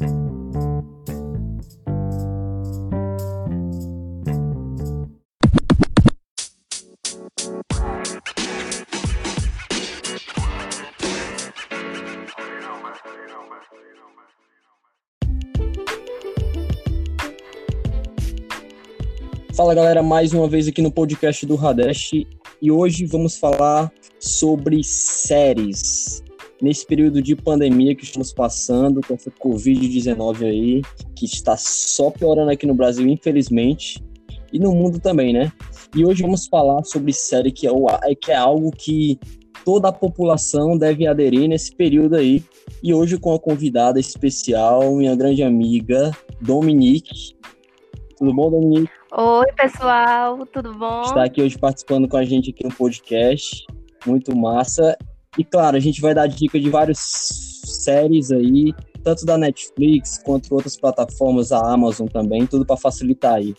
Fala galera, mais uma vez aqui no podcast do Radesh e hoje vamos falar sobre séries. Nesse período de pandemia que estamos passando, com essa Covid-19 aí, que está só piorando aqui no Brasil, infelizmente, e no mundo também, né? E hoje vamos falar sobre série que é, o, que é algo que toda a população deve aderir nesse período aí. E hoje com a convidada especial, minha grande amiga, Dominique. Tudo bom, Dominique? Oi, pessoal, tudo bom? Está aqui hoje participando com a gente aqui no podcast. Muito massa. E claro, a gente vai dar dica de várias séries aí, tanto da Netflix quanto outras plataformas, a Amazon também, tudo para facilitar aí.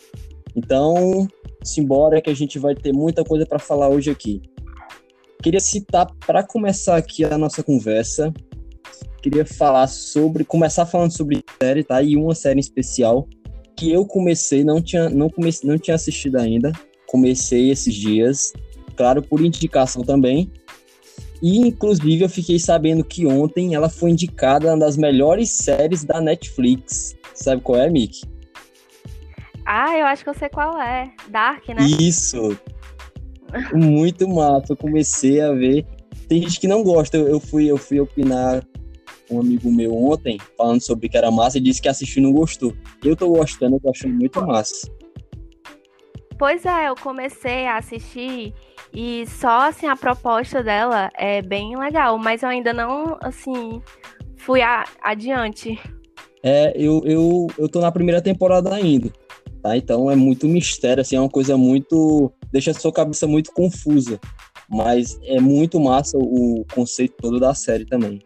Então, simbora que a gente vai ter muita coisa para falar hoje aqui. Queria citar para começar aqui a nossa conversa, queria falar sobre, começar falando sobre série, tá? E uma série em especial que eu comecei, não tinha, não comecei, não tinha assistido ainda. Comecei esses dias, claro, por indicação também. E inclusive eu fiquei sabendo que ontem ela foi indicada uma das melhores séries da Netflix. Sabe qual é, Mick? Ah, eu acho que eu sei qual é. Dark, né? Isso. Muito massa. Eu comecei a ver. Tem gente que não gosta. Eu, fui, eu fui opinar um amigo meu ontem, falando sobre que era massa, e disse que assistiu e não gostou. Eu tô gostando, eu tô achando muito massa. Pois é, eu comecei a assistir e só assim a proposta dela é bem legal, mas eu ainda não assim fui a, adiante. É, eu, eu, eu tô na primeira temporada ainda, tá? Então é muito mistério, assim, é uma coisa muito. deixa a sua cabeça muito confusa. Mas é muito massa o conceito todo da série também.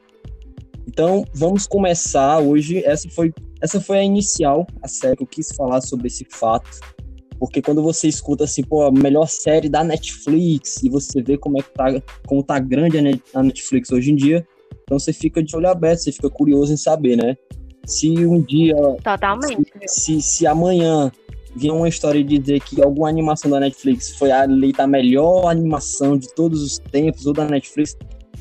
Então, vamos começar hoje. Essa foi, essa foi a inicial, a série que eu quis falar sobre esse fato. Porque quando você escuta assim, pô, a melhor série da Netflix, e você vê como é que tá, como tá grande a Netflix hoje em dia, então você fica de olho aberto, você fica curioso em saber, né? Se um dia. Totalmente. Se, se, se amanhã vier uma história de dizer que alguma animação da Netflix foi eleita a melhor animação de todos os tempos, ou da Netflix,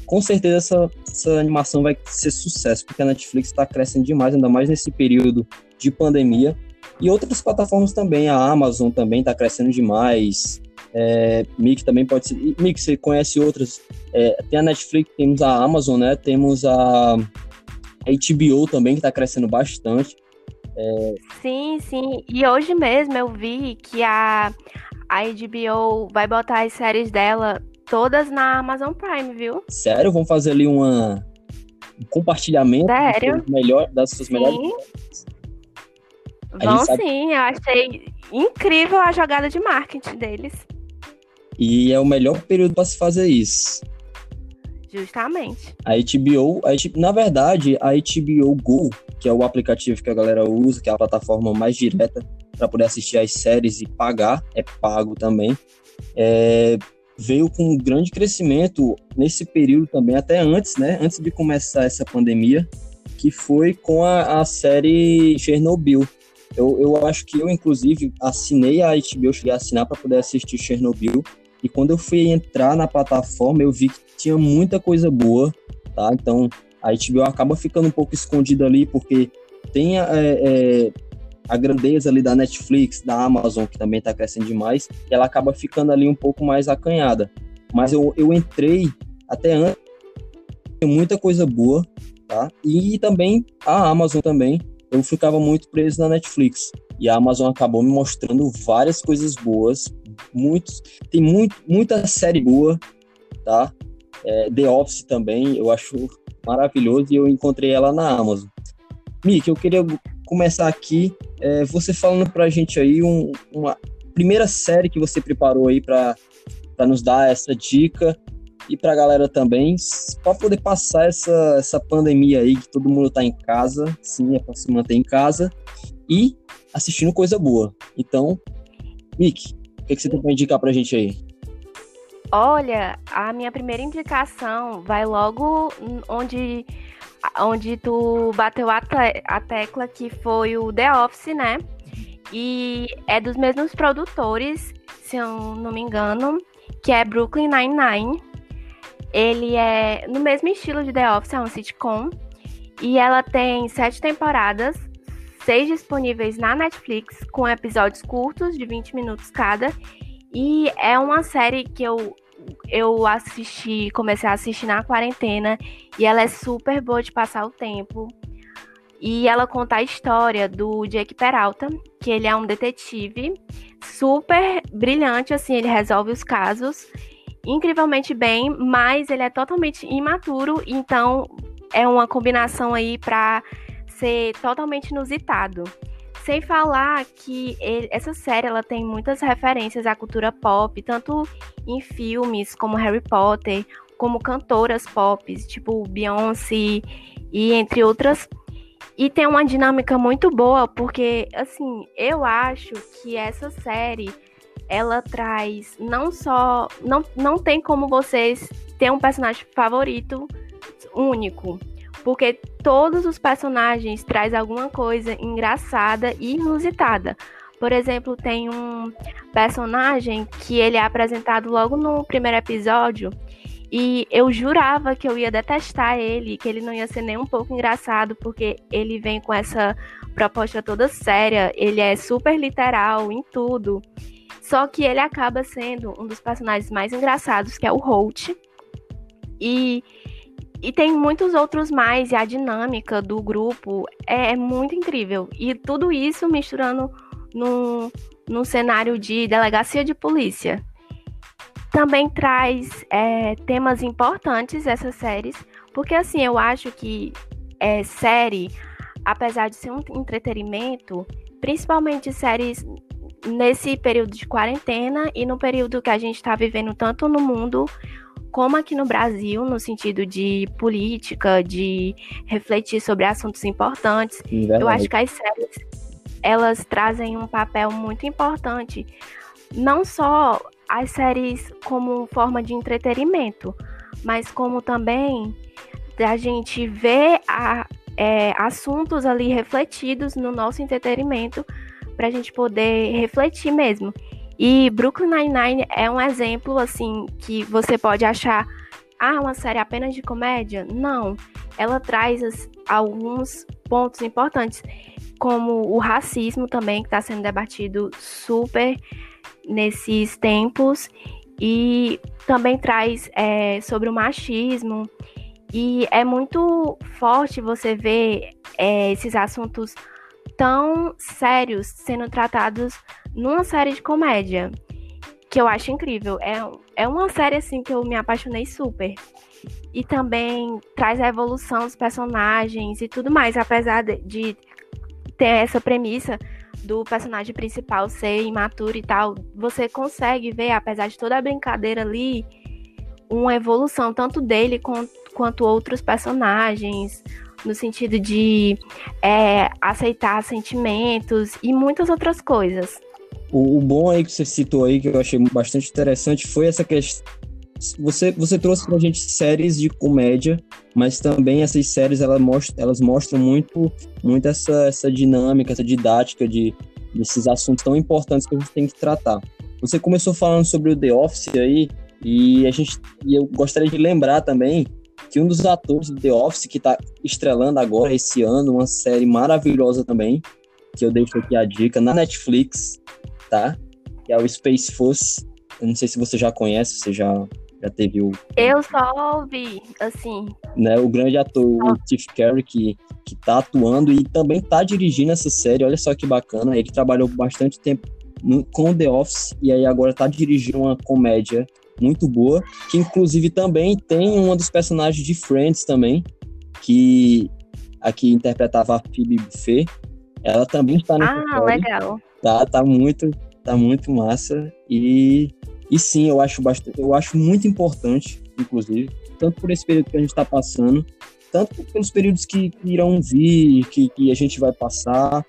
com certeza essa, essa animação vai ser sucesso, porque a Netflix está crescendo demais, ainda mais nesse período de pandemia. E outras plataformas também, a Amazon também está crescendo demais. É, Mick também pode ser. Mick, você conhece outras? É, tem a Netflix, temos a Amazon, né? Temos a, HBO também, que está crescendo bastante. É... Sim, sim. E hoje mesmo eu vi que a, a HBO vai botar as séries dela todas na Amazon Prime, viu? Sério? Vamos fazer ali uma, um compartilhamento Sério? Melhor, das suas sim. melhores. Vão sabe... sim, eu achei incrível a jogada de marketing deles. E é o melhor período para se fazer isso. Justamente. A HBO, a HBO, na verdade, a HBO Go, que é o aplicativo que a galera usa, que é a plataforma mais direta para poder assistir as séries e pagar, é pago também. É, veio com um grande crescimento nesse período também, até antes, né? Antes de começar essa pandemia, que foi com a, a série Chernobyl. Eu, eu acho que eu, inclusive, assinei a HBO, cheguei a assinar para poder assistir Chernobyl. E quando eu fui entrar na plataforma, eu vi que tinha muita coisa boa, tá? Então, a HBO acaba ficando um pouco escondida ali, porque tem é, é, a grandeza ali da Netflix, da Amazon, que também está crescendo demais, ela acaba ficando ali um pouco mais acanhada. Mas eu, eu entrei até antes, tem muita coisa boa, tá? E também a Amazon também, eu ficava muito preso na Netflix. E a Amazon acabou me mostrando várias coisas boas, muitos, tem muito, muita série boa, tá? É, The Office também, eu acho maravilhoso e eu encontrei ela na Amazon. Mick, eu queria começar aqui, é, você falando pra gente aí um, uma primeira série que você preparou aí para nos dar essa dica e pra galera também, para poder passar essa, essa pandemia aí, que todo mundo tá em casa, sim, é pra se manter em casa, e assistindo coisa boa. Então, Mick, o que, que você tem pra indicar pra gente aí? Olha, a minha primeira indicação vai logo onde onde tu bateu a, te a tecla que foi o The Office, né? E é dos mesmos produtores, se eu não me engano, que é Brooklyn Nine-Nine. Ele é no mesmo estilo de The Office, é um sitcom. E ela tem sete temporadas, seis disponíveis na Netflix, com episódios curtos de 20 minutos cada. E é uma série que eu, eu assisti, comecei a assistir na quarentena. E ela é super boa de passar o tempo. E ela conta a história do Jake Peralta, que ele é um detetive super brilhante, assim, ele resolve os casos incrivelmente bem, mas ele é totalmente imaturo, então é uma combinação aí para ser totalmente inusitado. Sem falar que ele, essa série ela tem muitas referências à cultura pop, tanto em filmes como Harry Potter, como cantoras pop, tipo Beyoncé e entre outras e tem uma dinâmica muito boa, porque, assim, eu acho que essa série ela traz não só. Não, não tem como vocês ter um personagem favorito único. Porque todos os personagens traz alguma coisa engraçada e inusitada. Por exemplo, tem um personagem que ele é apresentado logo no primeiro episódio e eu jurava que eu ia detestar ele, que ele não ia ser nem um pouco engraçado, porque ele vem com essa proposta toda séria, ele é super literal em tudo. Só que ele acaba sendo um dos personagens mais engraçados, que é o Holt. E, e tem muitos outros mais, e a dinâmica do grupo é, é muito incrível. E tudo isso misturando num, num cenário de delegacia de polícia. Também traz é, temas importantes essas séries, porque assim, eu acho que é, série, apesar de ser um entretenimento, principalmente séries nesse período de quarentena e no período que a gente está vivendo tanto no mundo como aqui no Brasil, no sentido de política, de refletir sobre assuntos importantes. Eu acho que as séries elas trazem um papel muito importante, não só as séries como forma de entretenimento, mas como também da gente ver a, é, assuntos ali refletidos no nosso entretenimento para a gente poder refletir mesmo. E Brooklyn Nine-Nine é um exemplo assim que você pode achar ah, uma série apenas de comédia? Não, ela traz as, alguns pontos importantes, como o racismo também, que está sendo debatido super nesses tempos e também traz é, sobre o machismo. E é muito forte você ver é, esses assuntos tão sérios sendo tratados numa série de comédia, que eu acho incrível. É, é uma série assim que eu me apaixonei super. E também traz a evolução dos personagens e tudo mais, apesar de, ter essa premissa do personagem principal ser imaturo e tal, você consegue ver, apesar de toda a brincadeira ali, uma evolução tanto dele quanto, quanto outros personagens, no sentido de é, aceitar sentimentos e muitas outras coisas. O, o, bom aí que você citou aí, que eu achei bastante interessante, foi essa questão. Você, você trouxe pra gente séries de comédia, mas também essas séries elas mostram, elas mostram muito, muito essa, essa dinâmica, essa didática de, desses assuntos tão importantes que a gente tem que tratar. Você começou falando sobre o The Office aí, e a gente e eu gostaria de lembrar também que um dos atores do The Office que está estrelando agora esse ano uma série maravilhosa também, que eu deixo aqui a dica na Netflix, tá? Que é o Space Force. Eu não sei se você já conhece, você já já teve o. Eu só ouvi, assim. Né, o grande ator, o Steve Carey, que, que tá atuando e também tá dirigindo essa série. Olha só que bacana. Ele trabalhou bastante tempo no, com The Office e aí agora tá dirigindo uma comédia muito boa, que inclusive também tem uma dos personagens de Friends também, que aqui interpretava a Phoebe Buffet. Ela também está nessa Ah, legal. Tá, tá muito, tá muito massa e e sim, eu acho bastante, eu acho muito importante, inclusive, tanto por esse período que a gente está passando, tanto pelos períodos que, que irão vir, que, que, a gente vai passar.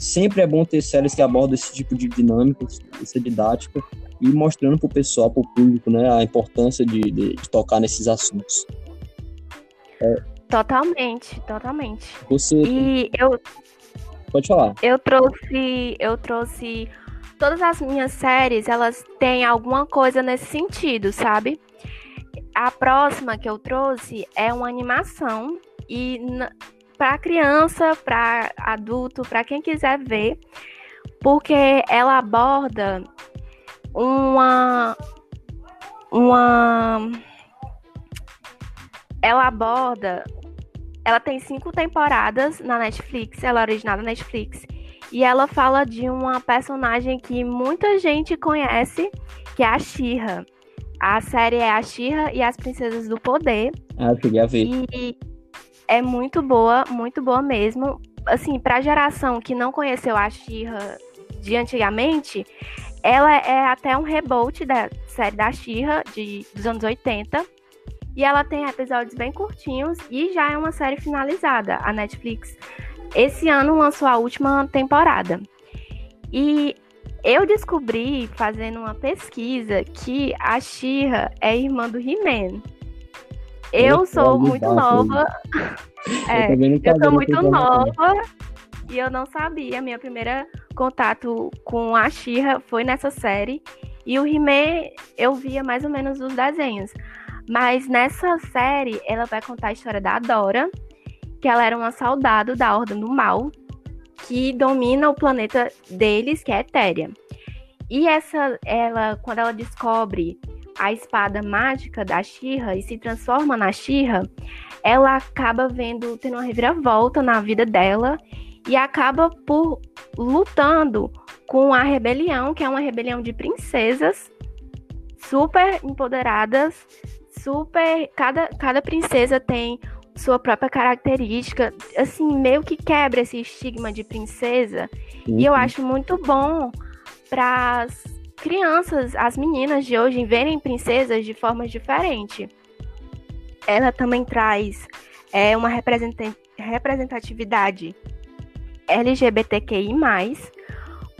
Sempre é bom ter séries que abordam esse tipo de dinâmica, essa didática, e mostrando para o pessoal, para o público, né, a importância de, de, de, tocar nesses assuntos. É. Totalmente, totalmente. Você. E eu. Pode falar. Eu trouxe. Eu trouxe. Todas as minhas séries, elas têm alguma coisa nesse sentido, sabe? A próxima que eu trouxe é uma animação e para criança, para adulto, para quem quiser ver, porque ela aborda uma uma ela aborda ela tem cinco temporadas na Netflix, ela é original da Netflix. E ela fala de uma personagem que muita gente conhece, que é a Shira. A série é a Shira e as Princesas do Poder. Ah, cheguei a ver. E é muito boa, muito boa mesmo. Assim, pra geração que não conheceu a Shira de antigamente, ela é até um reboot da série da de dos anos 80 e ela tem episódios bem curtinhos e já é uma série finalizada. A Netflix esse ano lançou a última temporada. E eu descobri, fazendo uma pesquisa, que a Shira é irmã do He-Man. Eu sou muito nova. é, eu sou muito nova e eu não sabia. Minha primeira contato com a Shira foi nessa série. E o He-Man eu via mais ou menos os desenhos. Mas nessa série, ela vai contar a história da Dora, que ela era uma soldado da Ordem do Mal, que domina o planeta deles, que é Etéria. E essa, ela, quando ela descobre a espada mágica da Shira e se transforma na Shira, ela acaba vendo, tendo uma reviravolta na vida dela e acaba por lutando com a rebelião, que é uma rebelião de princesas super empoderadas, super. Cada, cada princesa tem sua própria característica, assim, meio que quebra esse estigma de princesa. Uhum. E eu uhum. acho muito bom para crianças, as meninas de hoje, verem princesas de formas diferentes. Ela também traz é, uma representatividade LGBTQI,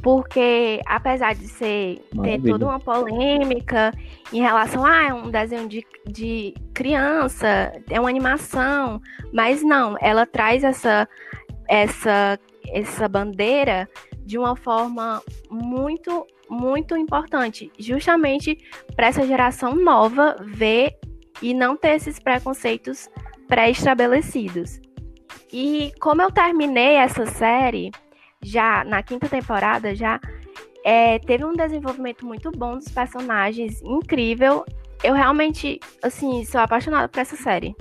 porque apesar de ser ter toda uma polêmica em relação a ah, é um desenho de, de criança, é uma animação, mas não, ela traz essa essa essa bandeira de uma forma muito muito importante, justamente para essa geração nova ver e não ter esses preconceitos pré-estabelecidos. E como eu terminei essa série, já na quinta temporada, já é, teve um desenvolvimento muito bom dos personagens, incrível. Eu realmente, assim, sou apaixonada por essa série.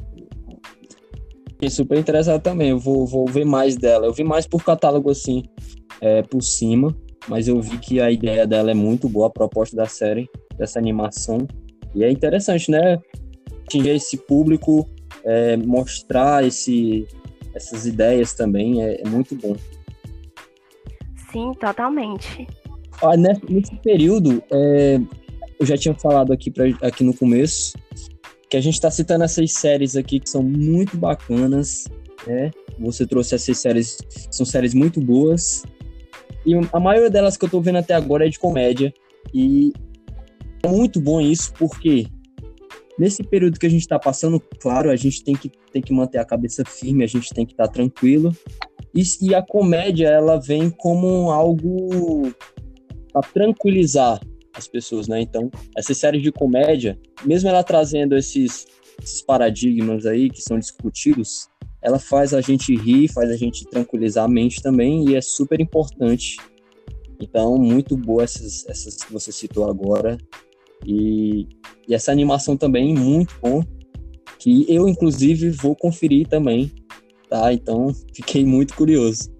Fiquei super interessado também. Eu vou, vou ver mais dela. Eu vi mais por catálogo, assim, é, por cima. Mas eu vi que a ideia dela é muito boa, a proposta da série, dessa animação. E é interessante, né? Atingir esse público, é, mostrar esse, essas ideias também, é, é muito bom. Sim, totalmente. Ah, nesse, nesse período, é, eu já tinha falado aqui, pra, aqui no começo, que a gente está citando essas séries aqui que são muito bacanas, né? Você trouxe essas séries, são séries muito boas. E a maioria delas que eu estou vendo até agora é de comédia. E é muito bom isso, porque nesse período que a gente está passando, claro, a gente tem que, tem que manter a cabeça firme, a gente tem que estar tá tranquilo. E, e a comédia, ela vem como algo para tranquilizar as pessoas, né? Então, essa série de comédia, mesmo ela trazendo esses, esses paradigmas aí que são discutidos, ela faz a gente rir, faz a gente tranquilizar a mente também e é super importante. Então, muito boa essas, essas que você citou agora. E, e essa animação também, muito bom. Que eu, inclusive, vou conferir também tá? Então, fiquei muito curioso.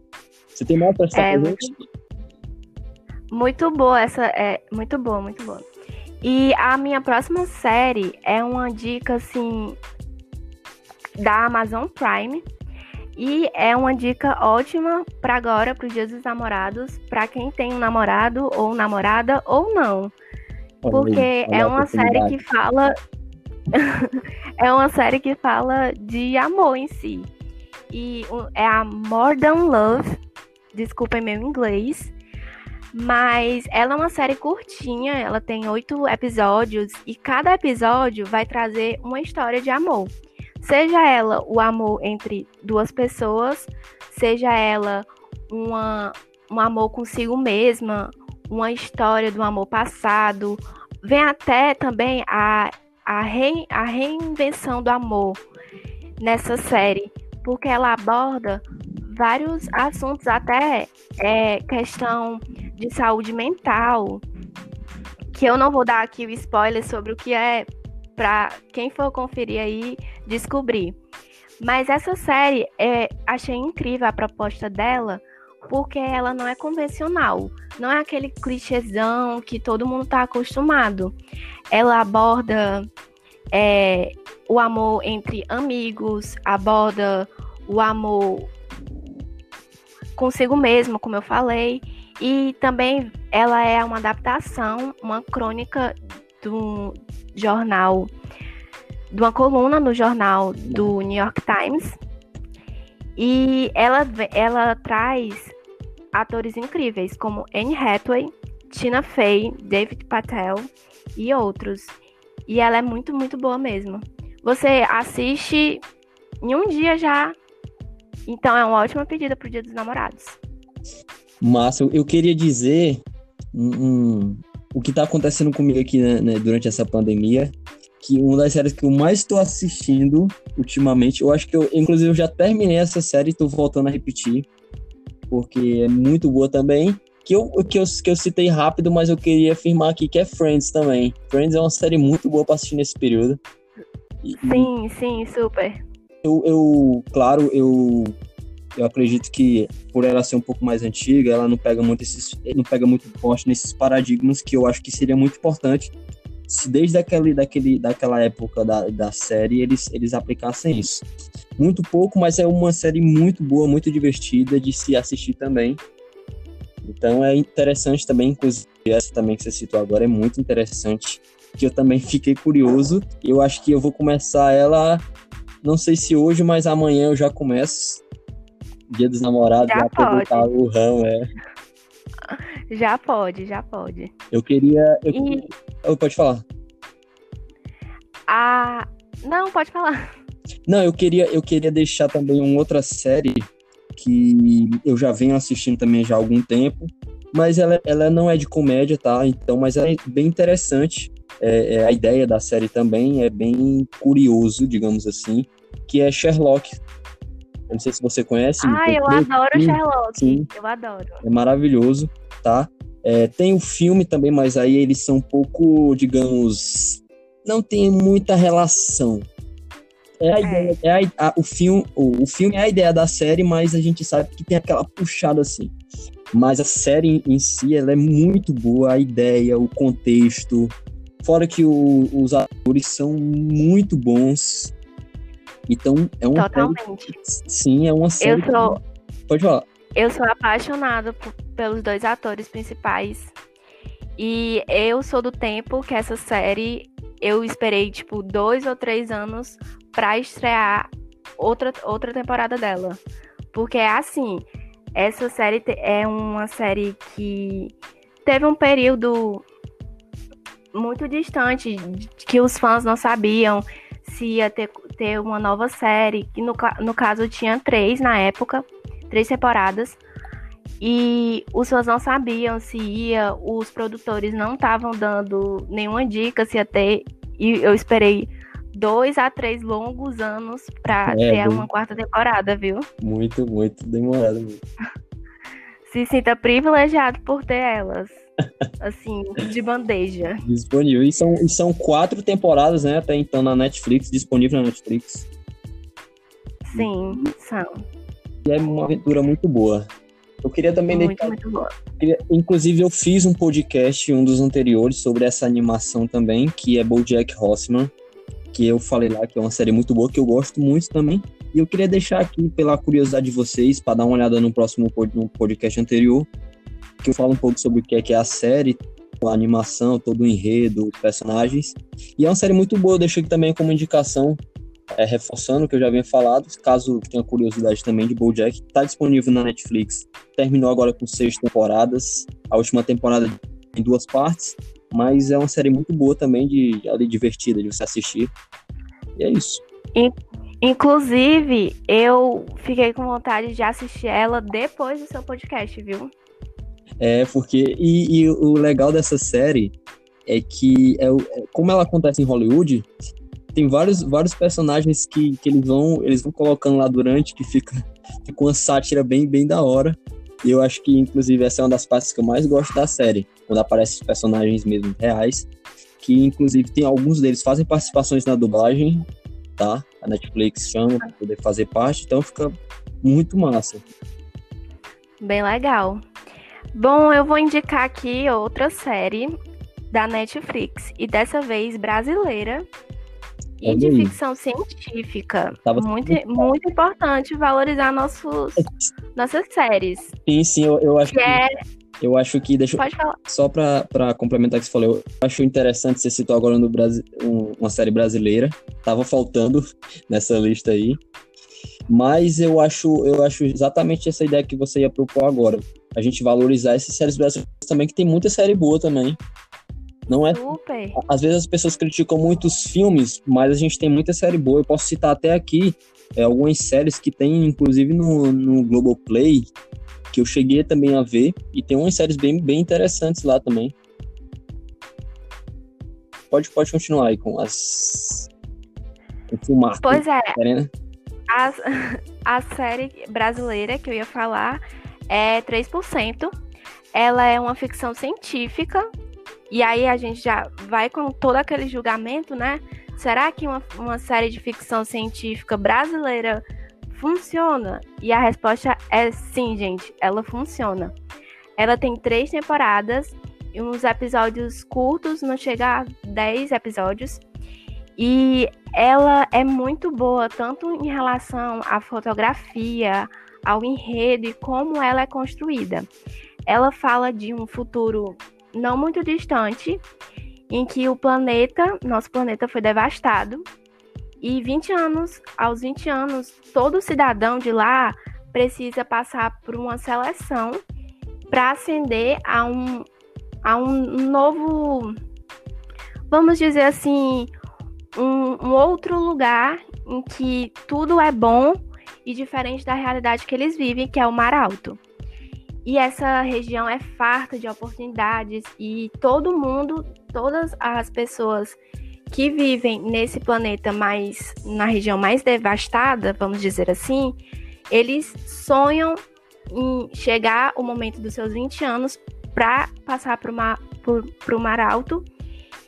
Você tem mais para estar é, muito, muito boa essa, é muito boa, muito boa. E a minha próxima série é uma dica assim da Amazon Prime. E é uma dica ótima para agora, para os dias dos namorados, para quem tem um namorado ou namorada ou não. Porque é uma série que fala. é uma série que fala de amor em si e é a More Than Love, desculpem meu inglês, mas ela é uma série curtinha, ela tem oito episódios e cada episódio vai trazer uma história de amor. Seja ela o amor entre duas pessoas, seja ela uma, um amor consigo mesma, uma história do amor passado, vem até também a, a, re, a reinvenção do amor nessa série, porque ela aborda vários assuntos, até é, questão de saúde mental, que eu não vou dar aqui o spoiler sobre o que é para quem for conferir aí descobrir. Mas essa série, é, achei incrível a proposta dela, porque ela não é convencional. Não é aquele clichêzão que todo mundo está acostumado. Ela aborda é, o amor entre amigos, aborda o amor consigo mesmo, como eu falei, e também ela é uma adaptação, uma crônica do jornal, de uma coluna no jornal do New York Times. E ela, ela traz atores incríveis como Anne Hathaway, Tina Fey, David Patel e outros. E ela é muito, muito boa mesmo. Você assiste em um dia já. Então é uma ótima pedida pro Dia dos Namorados. Massa, eu queria dizer um, o que está acontecendo comigo aqui né, né, durante essa pandemia, que uma das séries que eu mais estou assistindo ultimamente, eu acho que eu, inclusive, eu já terminei essa série e estou voltando a repetir, porque é muito boa também. Que eu, que, eu, que eu citei rápido, mas eu queria afirmar aqui que é Friends também. Friends é uma série muito boa para assistir nesse período. E, sim, sim, super. Eu, eu, claro, eu eu acredito que por ela ser um pouco mais antiga, ela não pega muito esses, não pega muito forte nesses paradigmas que eu acho que seria muito importante se desde aquele, daquele, daquela época da, da série eles, eles aplicassem isso. Muito pouco, mas é uma série muito boa, muito divertida de se assistir também. Então é interessante também, inclusive essa também que você citou agora é muito interessante, que eu também fiquei curioso. Eu acho que eu vou começar ela, não sei se hoje, mas amanhã eu já começo. Dia dos namorados, já, já aproveitar o ramo, é. Já pode, já pode. Eu queria. Eu... E... Oh, pode falar. Ah. Não, pode falar. Não, eu queria, eu queria deixar também uma outra série que eu já venho assistindo também já há algum tempo, mas ela, ela não é de comédia, tá? Então, mas ela é bem interessante. É, é, a ideia da série também é bem curioso, digamos assim, que é Sherlock. Eu não sei se você conhece. Ah, eu adoro Sherlock. Sim. Eu adoro. É maravilhoso, tá? É, tem o filme também, mas aí eles são um pouco, digamos, não tem muita relação. É a é. ideia, é a, a, o, filme, o, o filme é a ideia da série, mas a gente sabe que tem aquela puxada assim. Mas a série em si, ela é muito boa, a ideia, o contexto. Fora que o, os atores são muito bons. Então, é uma Totalmente. Sim, é uma série. Eu sou. Pode falar. Eu sou apaixonada pelos dois atores principais. E eu sou do tempo que essa série eu esperei, tipo, dois ou três anos para estrear outra, outra temporada dela. Porque é assim, essa série é uma série que teve um período muito distante que os fãs não sabiam se ia ter, ter uma nova série, que no, no caso tinha três na época, três temporadas, e os fãs não sabiam se ia, os produtores não estavam dando nenhuma dica se ia ter, e eu esperei dois a três longos anos para é, ter uma quarta temporada, viu? Muito, muito demorado. se sinta privilegiado por ter elas assim, de bandeja. Disponível. E são, e são quatro temporadas, né? Até então na Netflix, disponível na Netflix. Sim, são. E é uma aventura muito boa. Eu queria também muito, deixar... muito boa. Inclusive, eu fiz um podcast, um dos anteriores, sobre essa animação também, que é BoJack Horseman, que eu falei lá que é uma série muito boa, que eu gosto muito também. E eu queria deixar aqui, pela curiosidade de vocês, para dar uma olhada no próximo no podcast anterior, que eu falo um pouco sobre o que é, que é a série, a animação, todo o enredo, personagens. E é uma série muito boa, eu deixo aqui também como indicação, é, reforçando o que eu já havia falado, caso tenha curiosidade também de BoJack, está disponível na Netflix. Terminou agora com seis temporadas, a última temporada em duas partes, mas é uma série muito boa também, de, ali, divertida de você assistir. E é isso. Inclusive, eu fiquei com vontade de assistir ela depois do seu podcast, viu? É, porque. E, e o legal dessa série é que, é, é, como ela acontece em Hollywood, tem vários, vários personagens que, que eles, vão, eles vão colocando lá durante, que fica, fica uma sátira bem, bem da hora. E eu acho que, inclusive, essa é uma das partes que eu mais gosto da série, quando aparecem os personagens mesmo reais, que, inclusive, tem alguns deles fazem participações na dublagem, tá? A Netflix chama para poder fazer parte, então fica muito massa. Bem legal. Bom, eu vou indicar aqui outra série da Netflix, e dessa vez brasileira, e de ficção científica. Tava muito, muito importante valorizar nossos, nossas séries. Sim, sim, eu, eu acho que. É... Eu acho que. Deixa Pode falar. Só para complementar o que você falou, eu acho interessante você citou agora no Brasil um, uma série brasileira. Tava faltando nessa lista aí. Mas eu acho, eu acho exatamente essa ideia que você ia propor agora. A gente valorizar essas séries brasileiras também, que tem muita série boa também. Não é. Super. Às vezes as pessoas criticam muitos filmes, mas a gente tem muita série boa. Eu posso citar até aqui é, algumas séries que tem, inclusive no, no Globoplay, que eu cheguei também a ver, e tem umas séries bem, bem interessantes lá também. Pode, pode continuar aí com as. Com filmar. Pois é. A, a série brasileira que eu ia falar é 3%. Ela é uma ficção científica e aí a gente já vai com todo aquele julgamento, né? Será que uma, uma série de ficção científica brasileira funciona? E a resposta é sim, gente, ela funciona. Ela tem três temporadas e uns episódios curtos, não chega a 10 episódios. E ela é muito boa, tanto em relação à fotografia, ao enredo e como ela é construída. Ela fala de um futuro não muito distante, em que o planeta, nosso planeta foi devastado, e 20 anos, aos 20 anos, todo cidadão de lá precisa passar por uma seleção para ascender a um, a um novo, vamos dizer assim, um, um outro lugar em que tudo é bom e diferente da realidade que eles vivem, que é o Mar Alto. E essa região é farta de oportunidades e todo mundo, todas as pessoas que vivem nesse planeta mais na região mais devastada, vamos dizer assim, eles sonham em chegar o momento dos seus 20 anos para passar para o Mar Alto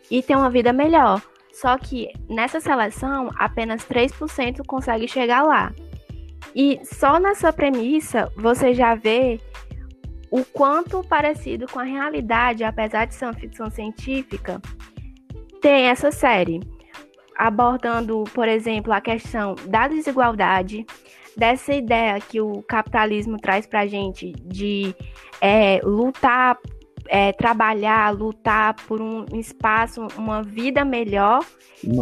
e ter uma vida melhor. Só que nessa seleção, apenas 3% consegue chegar lá. E só nessa premissa você já vê o quanto parecido com a realidade, apesar de ser uma ficção científica, tem essa série, abordando, por exemplo, a questão da desigualdade, dessa ideia que o capitalismo traz para gente de é, lutar, é, trabalhar, lutar por um espaço, uma vida melhor,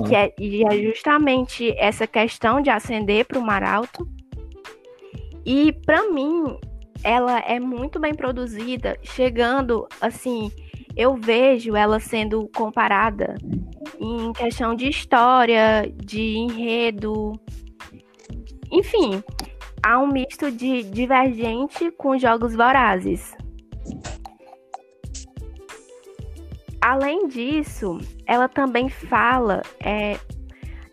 que é, e é justamente essa questão de ascender para o mar alto. E para mim, ela é muito bem produzida, chegando assim, eu vejo ela sendo comparada em questão de história, de enredo, enfim, há um misto de divergente com jogos vorazes. Além disso, ela também fala é,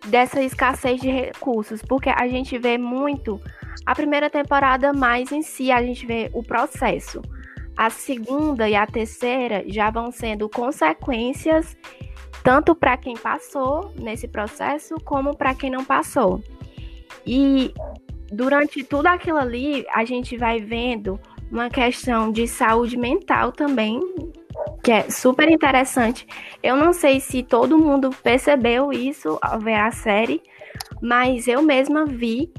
dessa escassez de recursos, porque a gente vê muito a primeira temporada mais em si, a gente vê o processo. A segunda e a terceira já vão sendo consequências tanto para quem passou nesse processo como para quem não passou. E durante tudo aquilo ali, a gente vai vendo uma questão de saúde mental também, que é super interessante. Eu não sei se todo mundo percebeu isso ao ver a série, mas eu mesma vi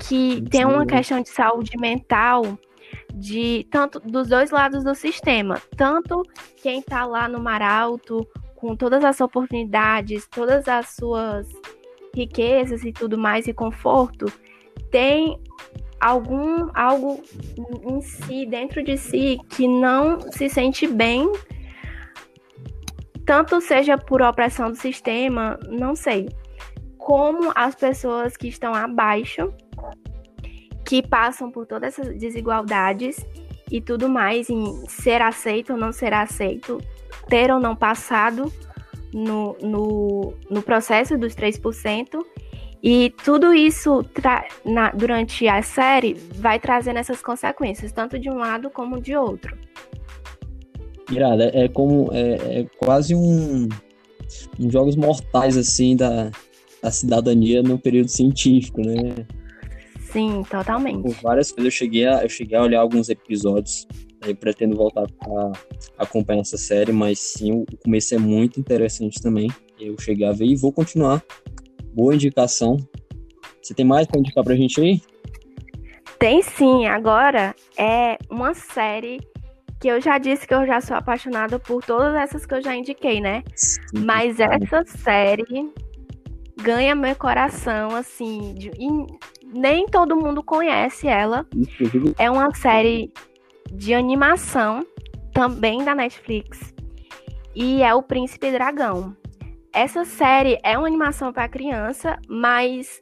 que tem uma questão de saúde mental de tanto dos dois lados do sistema, tanto quem está lá no Mar Alto com todas as oportunidades, todas as suas riquezas e tudo mais e conforto, tem algum algo em si dentro de si que não se sente bem, tanto seja por opressão do sistema, não sei como as pessoas que estão abaixo, que passam por todas essas desigualdades e tudo mais, em ser aceito ou não ser aceito, ter ou não passado no, no, no processo dos 3%. E tudo isso na, durante a série vai trazendo essas consequências, tanto de um lado como de outro. Irada, é como é, é quase um, um, jogos mortais assim da, da cidadania no período científico, né? Sim, totalmente. Por várias coisas eu cheguei a, eu cheguei a olhar alguns episódios. Eu pretendo voltar a acompanhar essa série, mas sim, o começo é muito interessante também. Eu cheguei a ver e vou continuar. Boa indicação. Você tem mais para indicar pra gente aí? Tem sim. Agora é uma série que eu já disse que eu já sou apaixonada por todas essas que eu já indiquei, né? Sim, Mas essa série ganha meu coração, assim, de, nem todo mundo conhece ela. É uma série de animação, também da Netflix, e é o Príncipe Dragão. Essa série é uma animação para criança, mas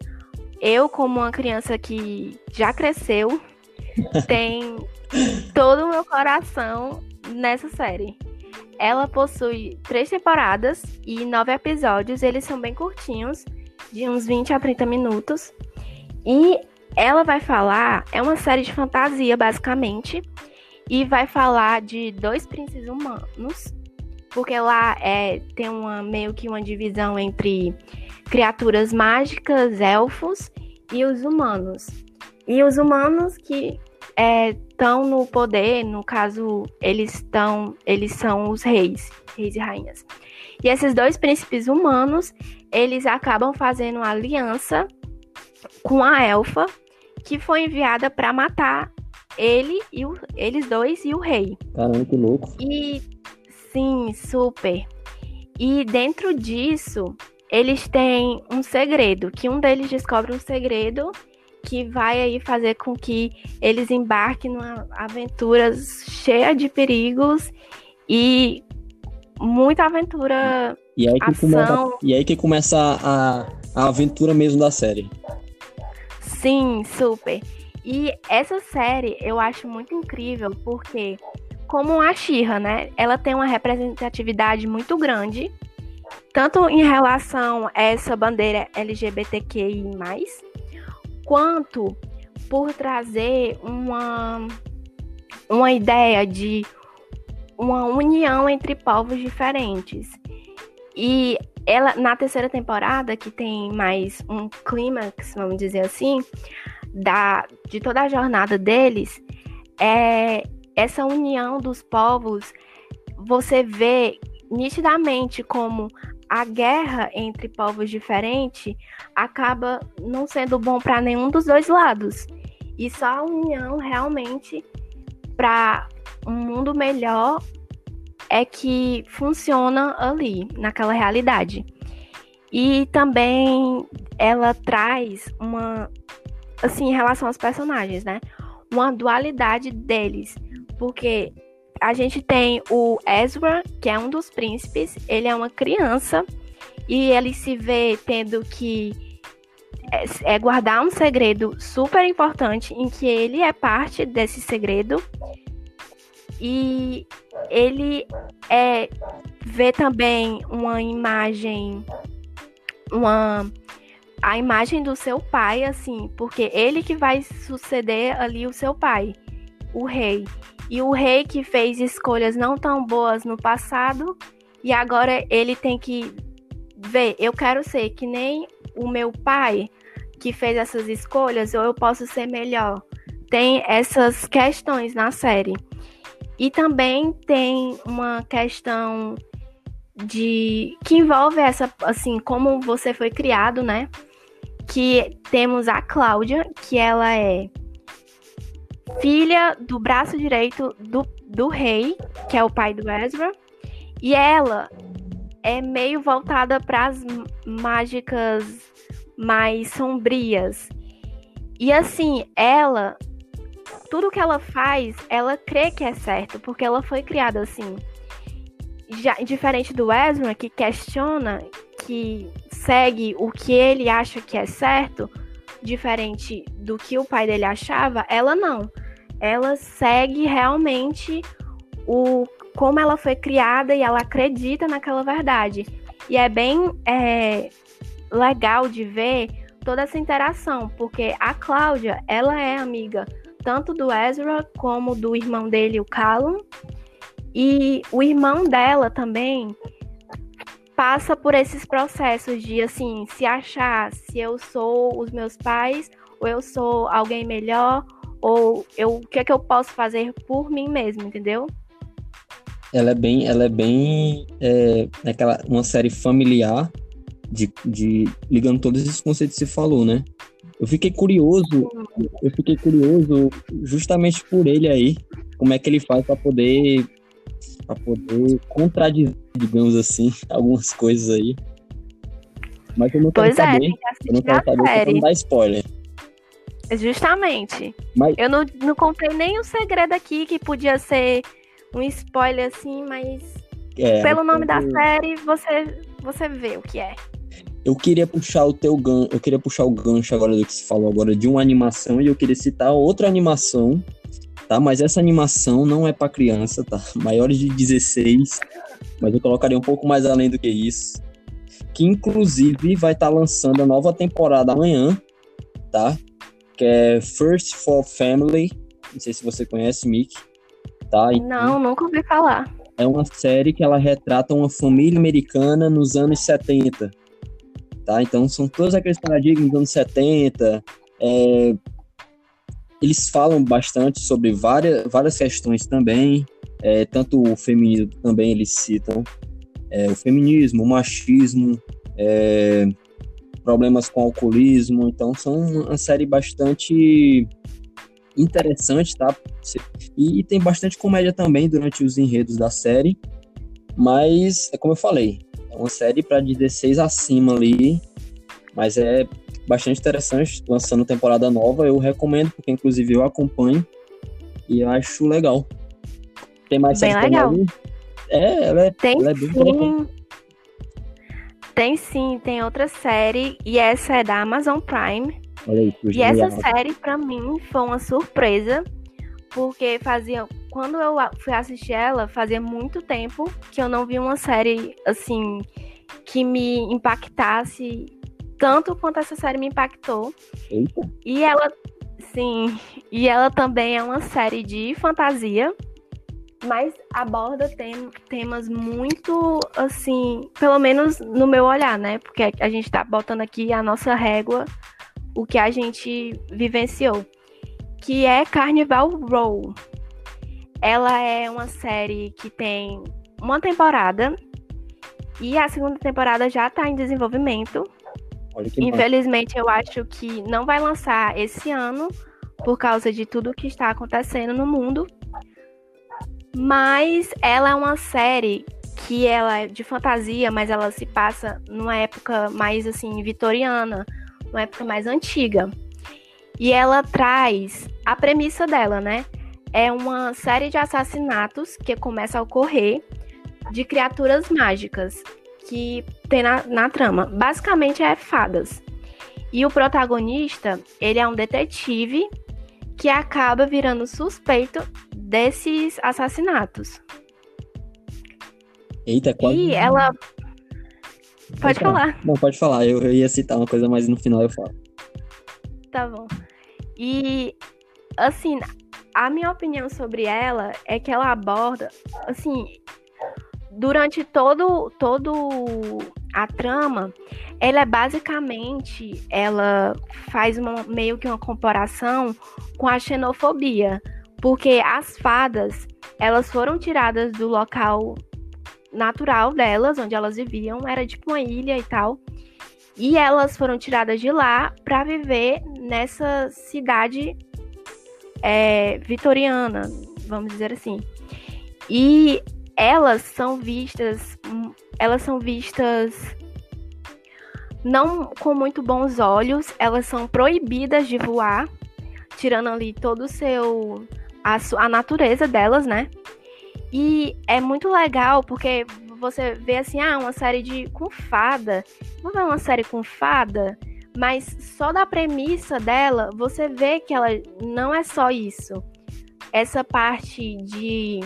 eu, como uma criança que já cresceu, tem todo o meu coração nessa série. Ela possui três temporadas e nove episódios. Eles são bem curtinhos, de uns 20 a 30 minutos. E ela vai falar, é uma série de fantasia, basicamente, e vai falar de dois príncipes humanos, porque lá é, tem uma meio que uma divisão entre criaturas mágicas, elfos e os humanos. E os humanos que estão é, no poder, no caso, eles estão, eles são os reis, reis e rainhas. E esses dois príncipes humanos, eles acabam fazendo uma aliança com a elfa, que foi enviada para matar ele e o, eles dois e o rei. Caramba, que louco. E sim, super. E dentro disso, eles têm um segredo, que um deles descobre um segredo que vai aí fazer com que eles embarquem numa aventura cheia de perigos e muita aventura. E aí que, ação. Começa, e aí que começa a, a aventura mesmo da série. Sim, super. E essa série eu acho muito incrível porque, como a Xirra, né? Ela tem uma representatividade muito grande, tanto em relação a essa bandeira LGBTQI, quanto por trazer uma, uma ideia de uma união entre povos diferentes. E ela na terceira temporada, que tem mais um clímax, vamos dizer assim, da, de toda a jornada deles, é essa união dos povos, você vê nitidamente como a guerra entre povos diferentes acaba não sendo bom para nenhum dos dois lados. E só a união realmente para um mundo melhor é que funciona ali, naquela realidade. E também ela traz uma assim, em relação aos personagens, né? Uma dualidade deles, porque a gente tem o Ezra, que é um dos príncipes, ele é uma criança e ele se vê tendo que é, é guardar um segredo super importante em que ele é parte desse segredo e ele é vê também uma imagem uma a imagem do seu pai, assim, porque ele que vai suceder ali o seu pai, o rei. E o rei que fez escolhas não tão boas no passado, e agora ele tem que ver, eu quero ser que nem o meu pai que fez essas escolhas, ou eu posso ser melhor. Tem essas questões na série. E também tem uma questão de que envolve essa assim como você foi criado, né? Que temos a Cláudia, que ela é filha do braço direito do, do rei, que é o pai do Ezra, e ela é meio voltada para as mágicas mais sombrias. E assim, ela tudo que ela faz, ela crê que é certo, porque ela foi criada assim. Já diferente do Ezra, que questiona que segue o que ele acha que é certo, diferente do que o pai dele achava, ela não. Ela segue realmente o como ela foi criada e ela acredita naquela verdade. E é bem é, legal de ver toda essa interação, porque a Cláudia, ela é amiga tanto do Ezra como do irmão dele, o Callum, e o irmão dela também passa por esses processos de assim, se achar se eu sou os meus pais ou eu sou alguém melhor ou eu o que é que eu posso fazer por mim mesmo, entendeu? Ela é bem, ela é bem é, aquela uma série familiar de, de ligando todos esses conceitos que você falou, né? Eu fiquei curioso, eu fiquei curioso justamente por ele aí, como é que ele faz para poder para poder contradizer, digamos assim, algumas coisas aí. Mas eu não quero pois é, saber, eu não quero saber não dar spoiler. Justamente. Mas Eu não, não contei nenhum segredo aqui que podia ser um spoiler assim, mas é, pelo nome da série você você vê o que é. Eu queria puxar o teu gancho, eu queria puxar o gancho agora do que se falou agora de uma animação e eu queria citar outra animação, tá? Mas essa animação não é para criança, tá? Maiores de 16, mas eu colocaria um pouco mais além do que isso. Que inclusive vai estar lançando a nova temporada amanhã, tá? Que é First for Family. Não sei se você conhece, Mick. Tá? E Não, nunca ouvi falar. é uma série que ela retrata uma família americana nos anos 70. Tá? Então são todos aqueles paradigmas dos anos 70. é, Eles falam bastante sobre várias, várias questões também. é, tanto o feminismo também eles citam. é, o feminismo, o machismo, é, problemas com alcoolismo. Então são uma série bastante interessante, tá? E, e tem bastante comédia também durante os enredos da série. Mas, é como eu falei, é uma série para 16 acima ali. Mas é bastante interessante, lançando temporada nova. Eu recomendo, porque inclusive eu acompanho. E eu acho legal. Tem mais Bem série legal. É, ela é, Tem ela é bem sim. Tem sim, tem outra série e essa é da Amazon Prime. Olha aí, E essa série pra mim foi uma surpresa, porque fazia quando eu fui assistir ela, fazia muito tempo que eu não vi uma série assim que me impactasse tanto quanto essa série me impactou. Eita, E ela, sim, e ela também é uma série de fantasia, mas aborda tem- temas muito, assim, pelo menos no meu olhar, né? Porque a gente tá botando aqui a nossa régua, o que a gente vivenciou, que é Carnival Row. Ela é uma série que tem uma temporada e a segunda temporada já tá em desenvolvimento. Infelizmente, eu acho que não vai lançar esse ano por causa de tudo que está acontecendo no mundo. Mas ela é uma série que ela é de fantasia, mas ela se passa numa época mais assim vitoriana, uma época mais antiga. E ela traz a premissa dela, né? É uma série de assassinatos que começa a ocorrer de criaturas mágicas que tem na, na trama. Basicamente é fadas. E o protagonista, ele é um detetive que acaba virando suspeito desses assassinatos. Eita, quase. E ela. Pode falar, Não, pode falar. Eu, eu ia citar uma coisa, mas no final eu falo. tá bom. E, assim, a minha opinião sobre ela é que ela aborda, assim, durante todo, todo a trama, ela é basicamente, ela faz uma, meio que uma comparação com a xenofobia, porque as fadas, elas foram tiradas do local natural delas, onde elas viviam, era tipo uma ilha e tal, e elas foram tiradas de lá para viver nessa cidade é, vitoriana, vamos dizer assim. E elas são vistas, hum, elas são vistas não com muito bons olhos, elas são proibidas de voar, tirando ali todo o seu a, a natureza delas, né? E é muito legal porque você vê assim, ah, uma série de com fada. Vou ver uma série com fada, mas só da premissa dela, você vê que ela não é só isso. Essa parte de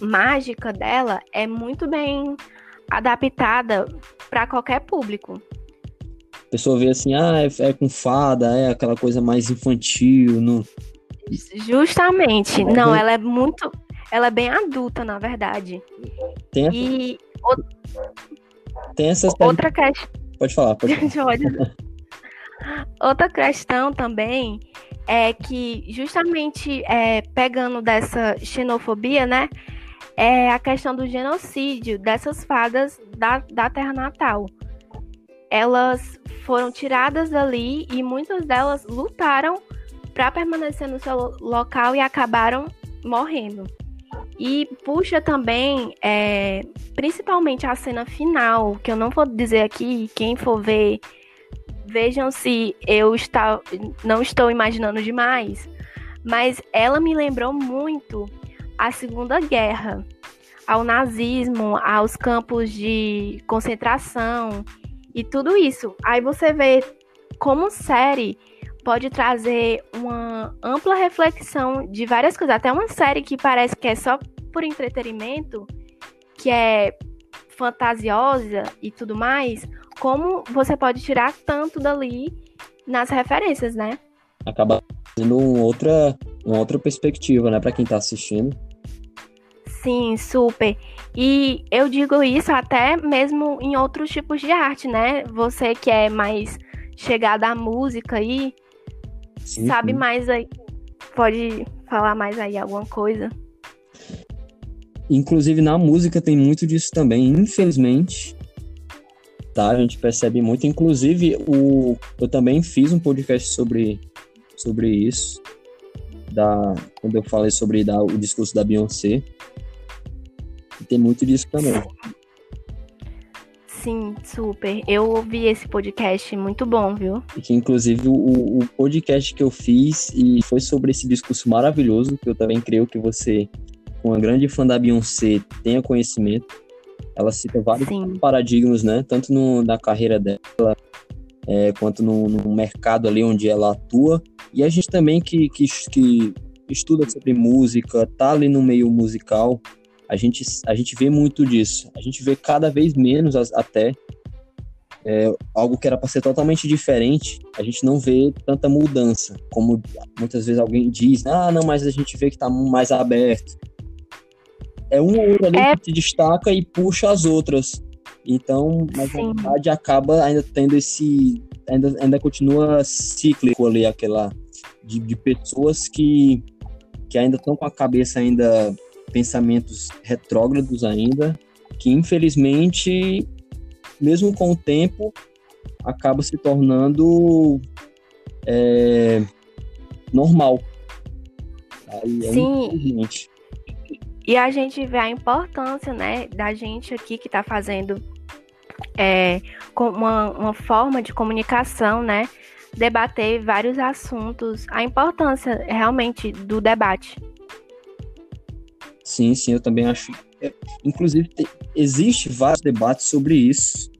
mágica dela é muito bem adaptada para qualquer público. A pessoa vê assim, ah, é, é, com fada, é aquela coisa mais infantil. No... Justamente. Não, ela é muito. Ela é bem adulta, na verdade. Tem essa... E. Tem. Outra questão. Pode falar, pode falar. Outra questão também é que, justamente é, pegando dessa xenofobia, né? É a questão do genocídio dessas fadas da, da terra natal. Elas foram tiradas dali e muitas delas lutaram para permanecer no seu local e acabaram morrendo. E puxa também, é, principalmente a cena final, que eu não vou dizer aqui, quem for ver, vejam se eu está, não estou imaginando demais, mas ela me lembrou muito a Segunda Guerra, ao nazismo, aos campos de concentração e tudo isso. Aí você vê como série pode trazer uma ampla reflexão de várias coisas, até uma série que parece que é só por entretenimento, que é fantasiosa e tudo mais, como você pode tirar tanto dali nas referências, né? Acaba sendo uma outra, uma outra perspectiva, né, para quem tá assistindo. Sim, super. E eu digo isso até mesmo em outros tipos de arte, né? Você que é mais chegada à música aí, sim, sabe sim. mais aí, pode falar mais aí alguma coisa? Inclusive na música tem muito disso também, infelizmente. Tá, a gente percebe muito. Inclusive, o, eu também fiz um podcast sobre, sobre isso. Da, quando eu falei sobre da, o discurso da Beyoncé. E tem muito disso também. Sim, super. Eu ouvi esse podcast, muito bom, viu? E que, inclusive, o, o podcast que eu fiz e foi sobre esse discurso maravilhoso, que eu também creio que você uma grande fã da Beyoncé tenha conhecimento. Ela cita vários Sim. paradigmas, né? Tanto no, na carreira dela, é, quanto no, no, mercado ali onde ela atua. E a gente também que, que, que estuda sobre música, tá ali no meio musical, a gente, a gente vê muito disso. A gente vê cada vez menos até é, algo que era para ser totalmente diferente, a gente não vê tanta mudança, como muitas vezes alguém diz, ah, não, mas a gente vê que está mais aberto é um ou outro ali é... que se destaca e puxa as outras. Então, na verdade, acaba ainda tendo esse. Ainda, ainda continua cíclico ali, aquela. De, de pessoas que, que ainda estão com a cabeça ainda. Pensamentos retrógrados ainda, que infelizmente, mesmo com o tempo, acaba se tornando é, normal. Aí, é Sim. E a gente vê a importância, né, da gente aqui que está fazendo é, uma, uma forma de comunicação, né, debater vários assuntos, a importância realmente do debate. Sim, sim, eu também acho. É, inclusive, existe vários debates sobre isso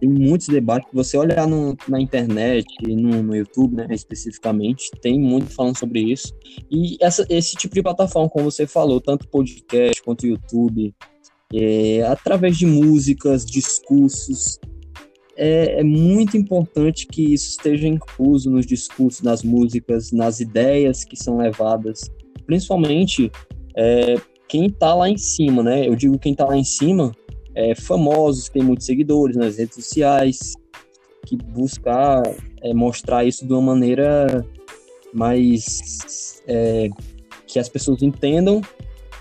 tem muitos debates. Você olhar no, na internet, no, no YouTube, né, especificamente, tem muito falando sobre isso. E essa, esse tipo de plataforma, como você falou, tanto podcast quanto YouTube, é, através de músicas, discursos, é, é, muito importante que isso esteja incluso nos discursos, nas músicas, nas ideias que são levadas, principalmente é, quem está lá em cima, né? Eu digo quem está lá em cima é, famosos, têm muitos seguidores nas redes sociais, que buscar é, mostrar isso de uma maneira mais é, que as pessoas entendam,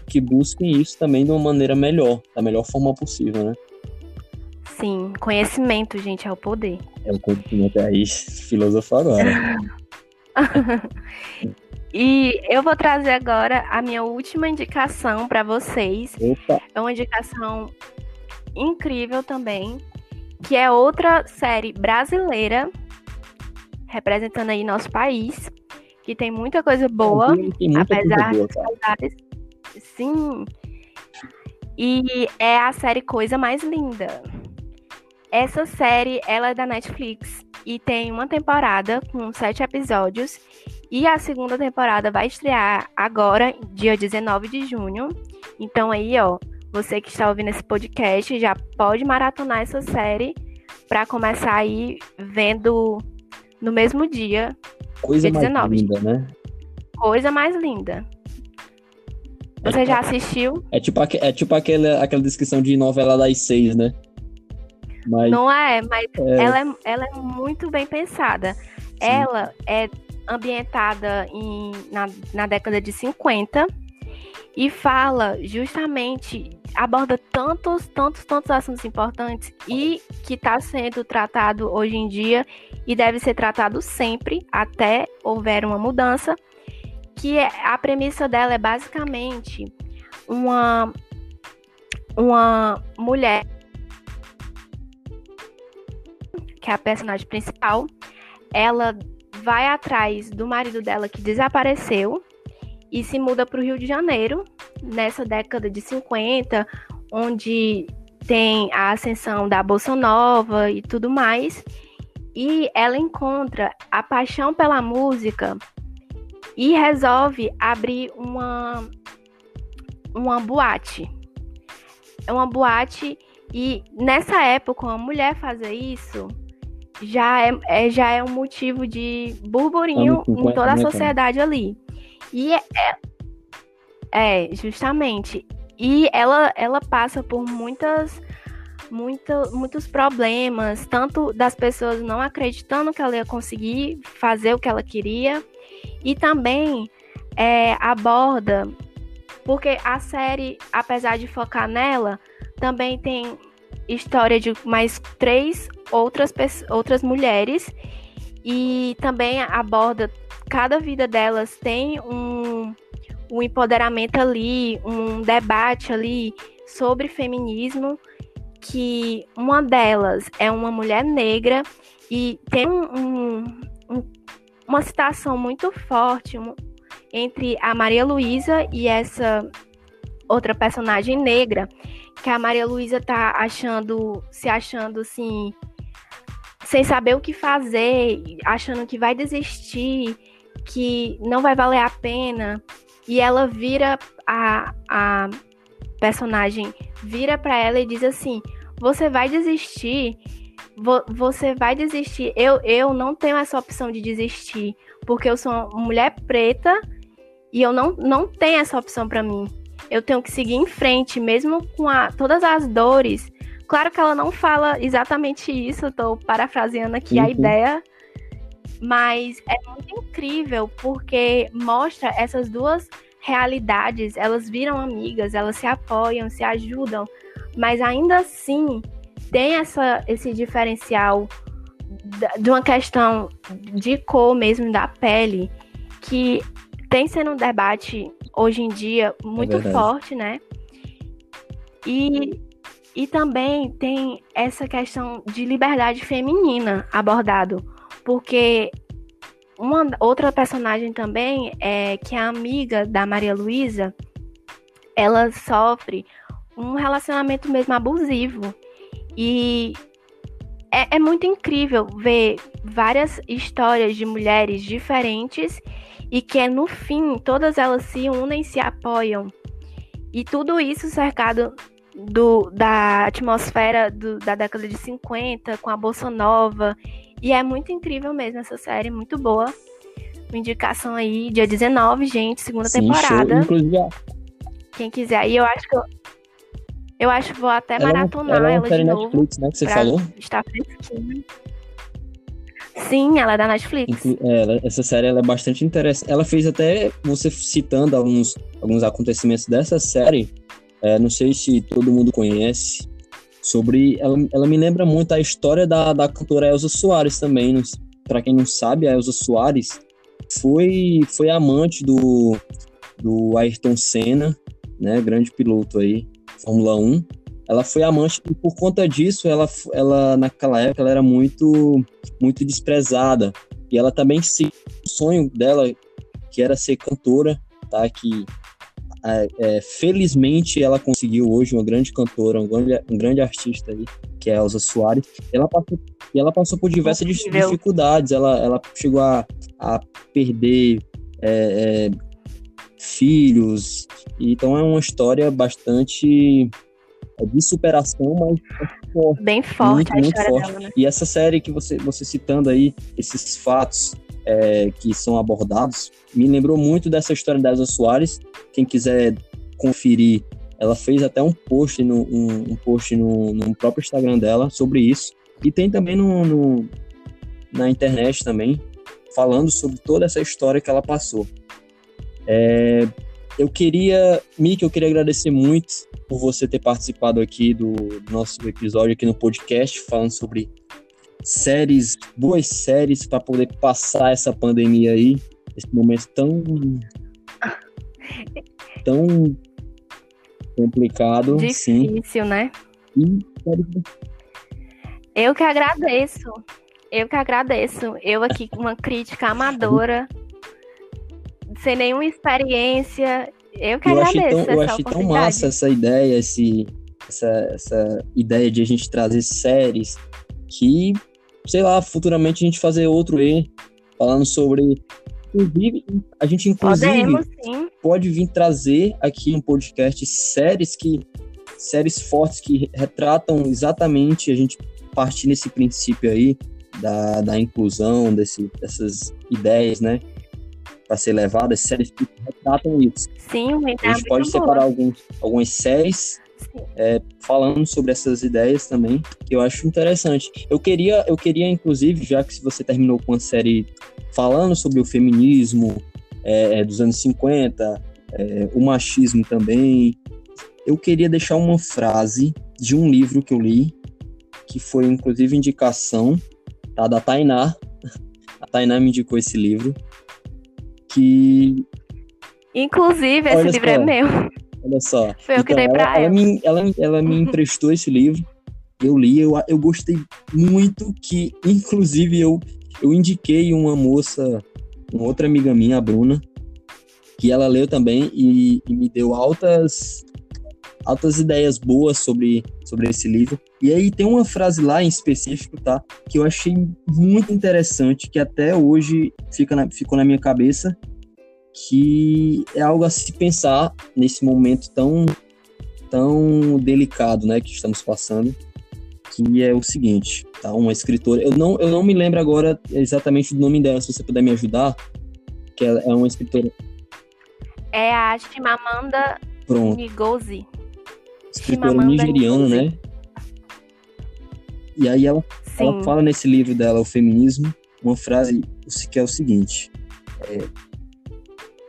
que busquem isso também de uma maneira melhor, da melhor forma possível, né? Sim, conhecimento, gente, é o poder. É o conhecimento aí, filosofar agora. e eu vou trazer agora a minha última indicação para vocês. Opa. É uma indicação incrível também, que é outra série brasileira representando aí nosso país, que tem muita coisa boa, tem muita apesar coisa boa, das Sim. E é a série Coisa Mais Linda. Essa série, ela é da Netflix e tem uma temporada com sete episódios. E a segunda temporada vai estrear agora, dia 19 de junho. Então aí, ó, você que está ouvindo esse podcast já pode maratonar essa série para começar aí vendo no mesmo dia. Coisa dia 19. mais linda, né? Coisa mais linda. É você é já assistiu? É tipo, é tipo aquela, aquela descrição de novela das seis, né? Mas, não é, mas é... Ela, é, ela é muito bem pensada. Sim. Ela é ambientada em, na, na década de 50 e fala justamente, aborda tantos, tantos, tantos assuntos importantes e que está sendo tratado hoje em dia e deve ser tratado sempre até houver uma mudança, que é, a premissa dela é basicamente uma, uma mulher que é a personagem principal, ela vai atrás do marido dela que desapareceu e se muda para o Rio de Janeiro, nessa década de 50, onde tem a ascensão da Bolsa Nova e tudo mais. E ela encontra a paixão pela música e resolve abrir uma, uma boate. É uma boate, e nessa época, uma mulher fazer isso já é, é, já é um motivo de burburinho em toda a né, sociedade ali. E é, é, justamente. E ela, ela passa por muitas, muita, muitos problemas, tanto das pessoas não acreditando que ela ia conseguir fazer o que ela queria, e também é, aborda, porque a série, apesar de focar nela, também tem história de mais três outras, outras mulheres. E também aborda cada vida delas tem um, um empoderamento ali, um debate ali sobre feminismo, que uma delas é uma mulher negra e tem um, um, uma citação muito forte entre a Maria Luísa e essa outra personagem negra, que a Maria Luísa tá achando, se achando assim, sem saber o que fazer, achando que vai desistir, que não vai valer a pena. E ela vira a, a personagem vira para ela e diz assim: "Você vai desistir? Vo, você vai desistir? Eu eu não tenho essa opção de desistir, porque eu sou uma mulher preta e eu não não tenho essa opção para mim. Eu tenho que seguir em frente, mesmo com a, todas as dores. Claro que ela não fala exatamente isso, eu tô parafraseando aqui uhum. a ideia, mas é muito incrível porque mostra essas duas realidades, elas viram amigas, elas se apoiam, se ajudam, mas ainda assim tem essa, esse diferencial de uma questão de cor mesmo da pele que tem sendo um debate hoje em dia muito é forte, né? E, e também tem essa questão de liberdade feminina abordado, porque uma outra personagem também é que é a amiga da Maria Luísa, ela sofre um relacionamento mesmo abusivo. E é, é, muito incrível ver várias histórias de mulheres diferentes e que no fim todas elas se unem e se apoiam. E tudo isso cercado do, da atmosfera do, da década de 50, com a Bolsa Nova. E é muito incrível mesmo essa série, muito boa. Uma indicação aí, dia 19, gente, segunda Sim, temporada. Show, Quem quiser. aí eu acho que eu, eu acho que vou até ela maratonar ela, é ela de novo. Netflix, né, que você falou? Estar fresquinha. Sim, ela é da Netflix. Ela, essa série é bastante interessante. Ela fez até, você citando alguns, alguns acontecimentos dessa série, é, não sei se todo mundo conhece, sobre. Ela, ela me lembra muito a história da, da cantora Elza Soares também. Para quem não sabe, a Elza Soares foi, foi amante do, do Ayrton Senna, né? Grande piloto aí, Fórmula 1 ela foi amante e por conta disso ela, ela naquela época ela era muito muito desprezada e ela também se o sonho dela que era ser cantora tá que é, felizmente ela conseguiu hoje uma grande cantora, um grande, um grande artista aí, que é a Elza Soares. Ela passou, ela passou por diversas Incrível. dificuldades. Ela, ela chegou a, a perder é, é, filhos. Então é uma história bastante de superação, mas é forte, bem forte muito, a muito forte. Dela, né? E essa série que você, você citando aí, esses fatos é, que são abordados, me lembrou muito dessa história da Elza Soares. Quem quiser conferir, ela fez até um post no, um, um post no, no, próprio Instagram dela sobre isso. E tem também no, no, na internet também, falando sobre toda essa história que ela passou. É, eu queria, Miki, eu queria agradecer muito por você ter participado aqui do nosso episódio aqui no podcast, falando sobre séries, boas séries para poder passar essa pandemia aí, esse momento tão tão complicado, difícil, sim. né? E... Eu que agradeço. Eu que agradeço. Eu aqui com uma crítica amadora, sem nenhuma experiência. Eu que eu agradeço. Achei tão, eu achei tão massa essa ideia, esse, essa, essa ideia de a gente trazer séries que sei lá, futuramente a gente fazer outro aí, falando sobre. Inclusive, a gente inclusive Podemos, pode vir trazer aqui um podcast séries que. séries fortes que retratam exatamente a gente partir nesse princípio aí da, da inclusão, desse, dessas ideias, né? Para ser levadas, séries que retratam isso. Sim, a gente pode separar alguns, algumas séries é, falando sobre essas ideias também, que eu acho interessante. Eu queria, eu queria inclusive, já que você terminou com a série falando sobre o feminismo é, é dos anos 50, é, o machismo também, eu queria deixar uma frase de um livro que eu li, que foi inclusive indicação tá, da Tainá. A Tainá me indicou esse livro, que... Inclusive, esse livro é só, é meu. Olha só. Foi eu então, que dei pra ela. Ela, me, ela, ela me emprestou esse livro. Eu li, eu, eu gostei muito que, inclusive, eu, eu indiquei uma moça, uma outra amiga minha, a Bruna, que ela leu também e, e me deu altas altas ideias boas sobre, sobre esse livro. E aí tem uma frase lá em específico, tá? Que eu achei muito interessante, que até hoje fica na, ficou na minha cabeça, que é algo a se pensar nesse momento tão, tão delicado né, que estamos passando, que é o seguinte, tá? Uma escritora, eu não, eu não me lembro agora exatamente do nome dela, se você puder me ajudar, que ela é uma escritora... É a Chimamanda Pronto. Ngozi. Escritora nigeriana, né? E aí ela, ela fala nesse livro dela, O Feminismo, uma frase que é o seguinte, é,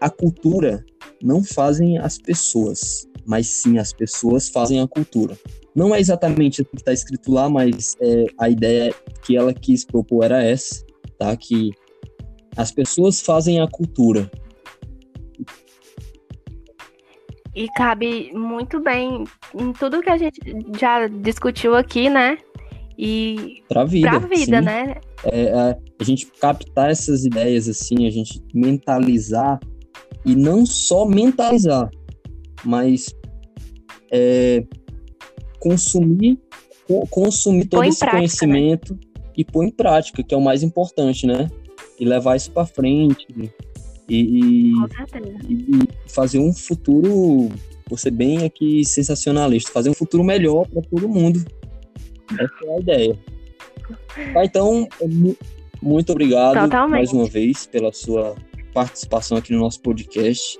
a cultura não fazem as pessoas, mas sim as pessoas fazem a cultura. Não é exatamente o que está escrito lá, mas é, a ideia que ela quis propor era essa, tá? Que as pessoas fazem a cultura. E cabe muito bem em tudo que a gente já discutiu aqui, né? E pra vida, pra vida né? É, a, a gente captar essas ideias assim, a gente mentalizar e não só mentalizar, mas é, consumir, consumir todo esse prática, né? conhecimento né? e pôr em prática, que é o mais importante, né? E levar isso para frente e, e, e, fazer um futuro, você bem aqui sensacionalista, fazer um futuro melhor para todo mundo. Essa é a ideia. Tá, então, muito obrigado Totalmente. mais uma vez pela sua participação aqui no nosso podcast.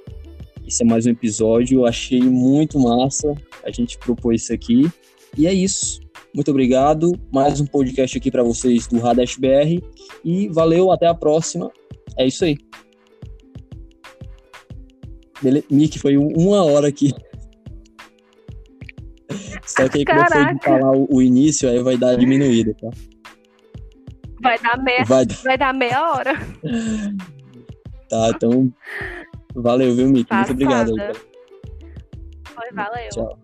Esse é mais um episódio, eu achei muito massa a gente propôs isso aqui. E é isso. Muito obrigado. Mais um podcast aqui para vocês do Radesh BR. E valeu, até a próxima. É isso aí. Bele... Nick, foi uma hora aqui. Só que aí quando eu falar o, o, início, aí vai dar diminuída, tá? Vai dar meia, vai, vai dar meia hora. Tá, então. Valeu, viu, Mick? Muito obrigado. Foi, valeu. Tchau.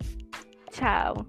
Tchau.